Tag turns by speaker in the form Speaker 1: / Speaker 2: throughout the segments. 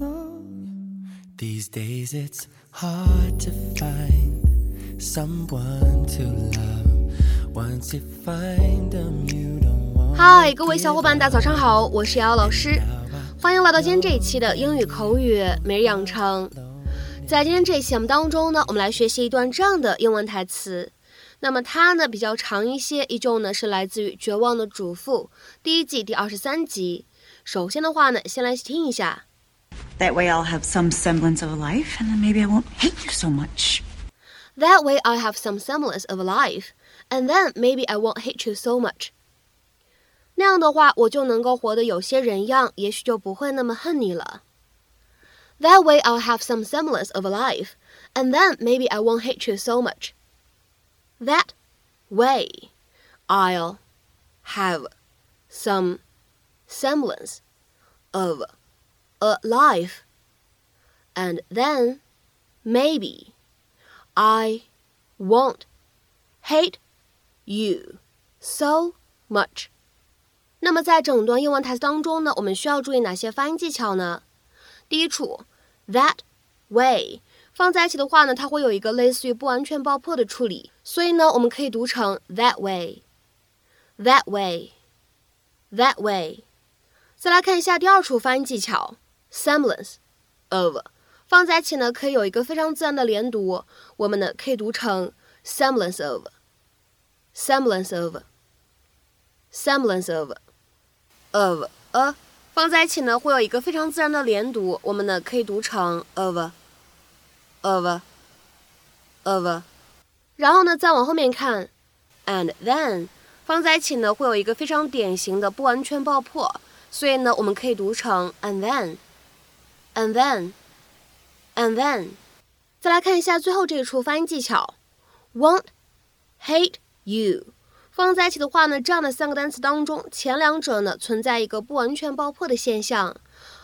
Speaker 1: Oh, these days it's hard to find someone to love. Once you find them, you don't want.
Speaker 2: 嗨，各位小伙伴，大家早上好，我是瑶瑶老师，欢迎来到今天这一期的英语口语每日养成。在今天这一期节目当中呢，我们来学习一段这样的英文台词。那么它呢比较长一些，依旧呢是来自于《绝望的主妇》第一季第二十三集。首先的话呢，先来听一下。
Speaker 3: That way I'll have some semblance of a life, and then maybe I won't hate you so much.
Speaker 2: That way I have some semblance of a life, and then maybe I won't hate you so much. 那样的话，我就能够活得有些人样，也许就不会那么恨你了。That way I'll have some semblance of a life, and then maybe I won't hate you so much. That way I'll have some semblance of a life, and then maybe I won't hate you so much. 那么在整段英文台词当中呢，我们需要注意哪些发音技巧呢？第一处，that way 放在一起的话呢，它会有一个类似于不完全爆破的处理，所以呢，我们可以读成 that way，that way，that way。 再来看一下第二处发音技巧，semblance of 放在一起呢，可以有一个非常自然的连读，我们呢可以读成 semblance of，semblance of，semblance of，of a 放在一起呢，会有一个非常自然的连读，我们呢可以读成 of，of，of。然后呢，再往后面看，and then 放在一起呢，会有一个非常典型的不完全爆破，所以呢，我们可以读成 and then，and then。and then，再来看一下最后这一处发音技巧，won't hate you，放在一起的话呢，这样的三个单词当中，前两者呢存在一个不完全爆破的现象，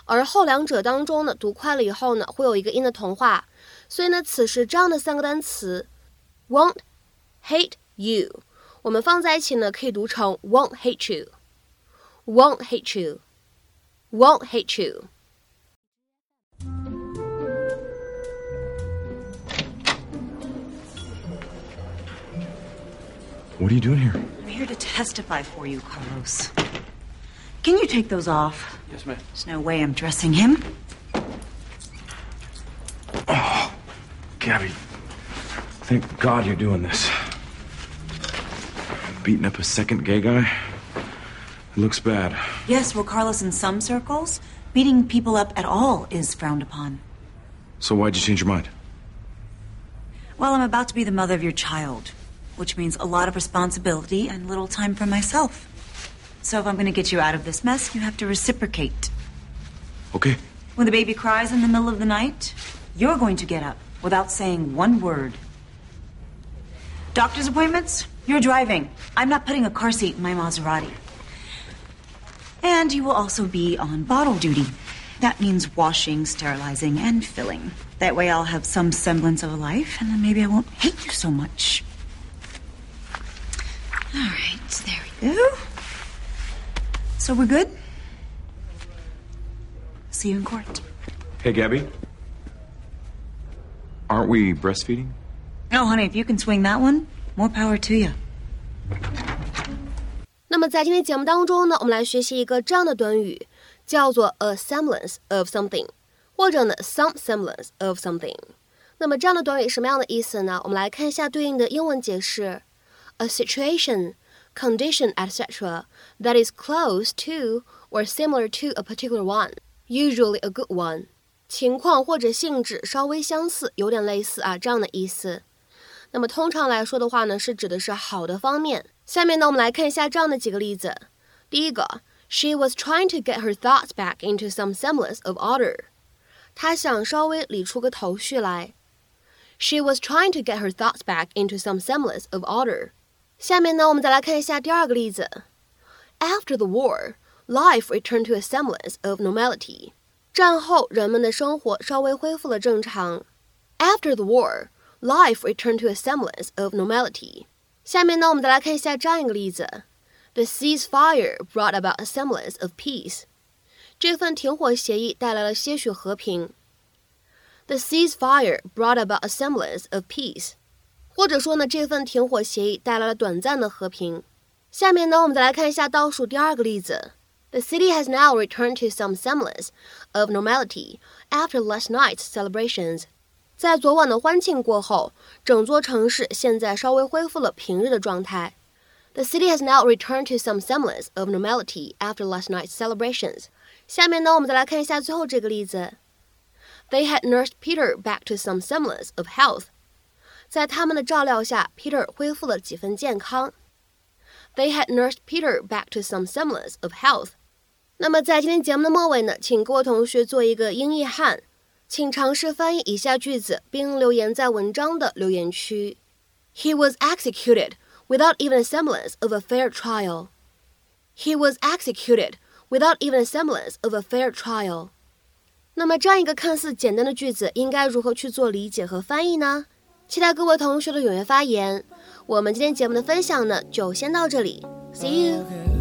Speaker 2: 而后两者当中呢，读快了以后呢，会有一个音的同化，所以呢，此时这样的三个单词，won't hate you，我们放在一起呢，可以读成 won't hate you you，won't hate you, won't hate
Speaker 4: you。What are you doing here?
Speaker 3: I'm here to testify for you, Carlos. Can you take those off?
Speaker 4: Yes, ma'am.
Speaker 3: There's no way I'm dressing him.
Speaker 4: Oh, Gabby, thank God you're doing this. Beating up a second gay guy? It looks bad.
Speaker 3: Yes, well, Carlos, in some circles, beating people up at all is frowned upon.
Speaker 4: So why'd you change your mind?
Speaker 3: Well, I'm about to be the mother of your child, which means a lot of responsibility and little time for myself. So if I'm going to get you out of this mess, you have to reciprocate.
Speaker 4: Okay.
Speaker 3: When the baby cries in the middle of the night, you're going to get up without saying one word. Doctor's appointments? You're driving. I'm not putting a car seat in my Maserati. And you will also be on bottle duty. That means washing, sterilizing, and filling. That way I'll have some semblance of a life, and then maybe I won't hate you so much. All right, there we go. So we're good? See you in court.
Speaker 4: Hey, Gabby. Aren't we breastfeeding?
Speaker 3: Oh, honey, if you can swing that one, more power to you.
Speaker 2: 那么在今天节目当中呢，我们来学习一个这样的短语，叫做 a semblance of something，或者呢 some semblance of something。那么这样的短语什么样的意思呢？我们来看一下对应的英文解释：a situation, condition, etc. that is close to or similar to a particular one, usually a good one。情况或者性质稍微相似，有点类似啊，这样的意思。那么通常来说的话呢，是指的是好的方面。下面呢，我们来看一下这样的几个例子。第一个，She was trying to get her thoughts back into some semblance of order。她想稍微理出个头绪来。She was trying to get her thoughts back into some semblance of order。下面呢，我们再来看一下第二个例子。After the war, life returned to a semblance of normality。战后，人们的生活稍微恢复了正常。After the war, life returned to a semblance of normality。下面呢，我们再来看一下这样一个例子：The ceasefire brought about a semblance of peace。 这份停火协议带来了些许和平。The ceasefire brought about a semblance of peace。或者说呢，这份停火协议带来了短暂的和平。下面呢，我们再来看一下倒数第二个例子。The city has now returned to some semblance of normality after last night's celebrations。 在昨晚的欢庆过后，整座城市现在稍微恢复了平日的状态。The city has now returned to some semblance of normality after last night's celebrations。下面呢，我们再来看一下最后这个例子。They had nursed Peter back to some semblance of health。在他们的照料下，Peter 恢复了几分健康。They had nursed Peter back to some semblance of health。那么在今天节目的末尾呢，请各位同学做一个英译汉， 请尝试翻译以下句子，并留言在文章的留言区。He was executed without even a semblance of a fair trial. He was executed without even a semblance of a fair trial. 那么这样一个看似简单的句子，应该如何去做理解和翻译呢？期待各位同学的踊跃发言。我们今天节目的分享呢，就先到这里，See you。